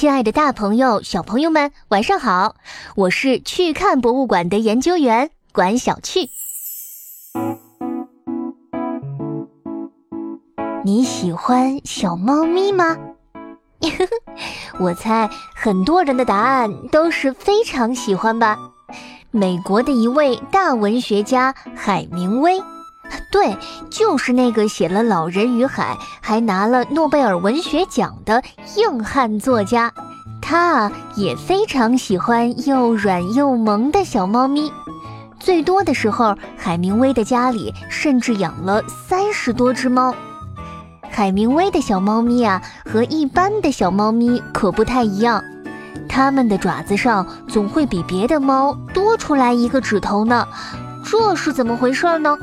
亲爱的大朋友、小朋友们，晚上好！我是去看博物馆的研究员管小趣。你喜欢小猫咪吗？我猜很多人的答案都是非常喜欢吧。美国的一位大文学家海明威。对，就是那个写了《老人与海》还拿了诺贝尔文学奖的硬汉作家，他啊也非常喜欢又软又萌的小猫咪。最多的时候，海明威的家里甚至养了三十多只猫。海明威的小猫咪啊，和一般的小猫咪可不太一样，它们的爪子上总会比别的猫多出来一个指头呢，这是怎么回事呢？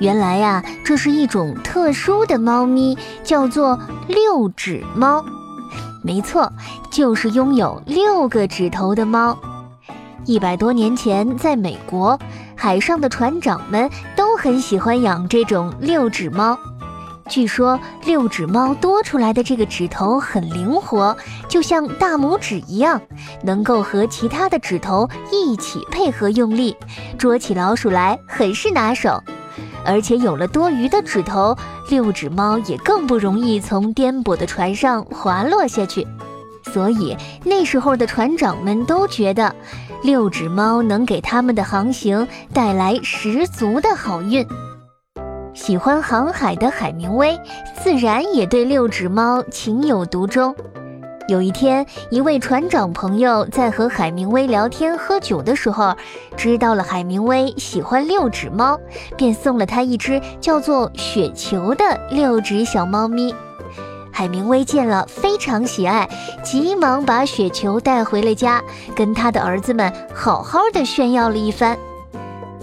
原来呀，这是一种特殊的猫咪，叫做六指猫。没错，就是拥有六个指头的猫。一百多年前，在美国，海上的船长们都很喜欢养这种六指猫。据说，六指猫多出来的这个指头很灵活，就像大拇指一样，能够和其他的指头一起配合用力，捉起老鼠来很是拿手。而且有了多余的指头，六指猫也更不容易从颠簸的船上滑落下去。所以那时候的船长们都觉得，六指猫能给他们的航行带来十足的好运。喜欢航海的海明威，自然也对六指猫情有独钟。有一天，一位船长朋友在和海明威聊天喝酒的时候，知道了海明威喜欢六指猫，便送了他一只叫做雪球的六指小猫咪。海明威见了非常喜爱，急忙把雪球带回了家，跟他的儿子们好好的炫耀了一番。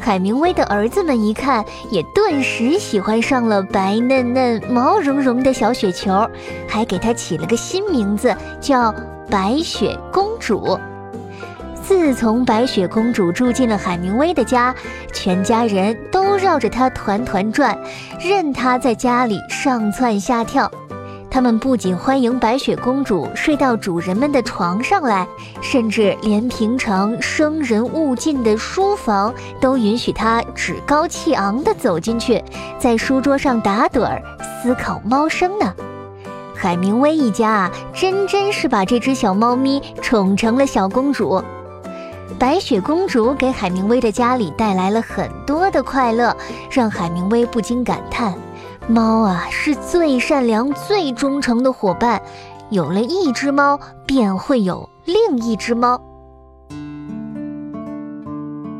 海明威的儿子们一看，也顿时喜欢上了白嫩嫩、毛茸茸的小雪球，还给它起了个新名字，叫白雪公主。自从白雪公主住进了海明威的家，全家人都绕着她团团转，任她在家里上蹿下跳。他们不仅欢迎白雪公主睡到主人们的床上来，甚至连平常生人勿近的书房都允许她趾高气昂地走进去，在书桌上打盹儿，思考猫生呢。海明威一家啊，真真是把这只小猫咪宠成了小公主。白雪公主给海明威的家里带来了很多的快乐，让海明威不禁感叹。猫啊，是最善良、最忠诚的伙伴。有了一只猫，便会有另一只猫。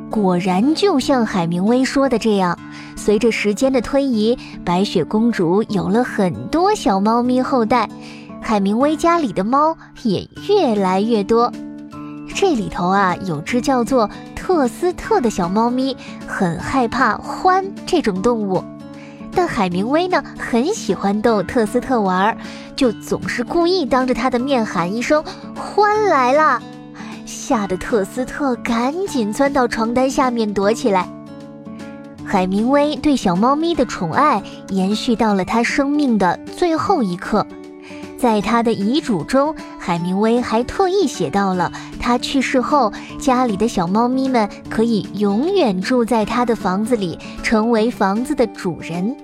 果然，就像海明威说的这样，随着时间的推移，白雪公主有了很多小猫咪后代，海明威家里的猫也越来越多。这里头啊，有只叫做特斯特的小猫咪，很害怕獾这种动物。但海明威呢，很喜欢逗特斯特玩儿，就总是故意当着他的面喊一声“獾来了”，吓得特斯特赶紧钻到床单下面躲起来。海明威对小猫咪的宠爱延续到了他生命的最后一刻，在他的遗嘱中，海明威还特意写到了他去世后，家里的小猫咪们可以永远住在他的房子里，成为房子的主人。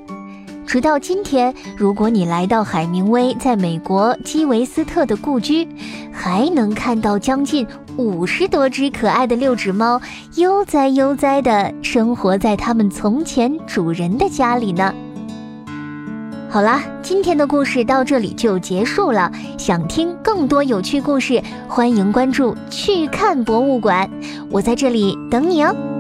直到今天，如果你来到海明威在美国基维斯特的故居，还能看到将近五十多只可爱的六指猫悠哉悠哉地生活在他们从前主人的家里呢。好啦，今天的故事到这里就结束了。想听更多有趣故事，欢迎关注“去看博物馆”，我在这里等你哦。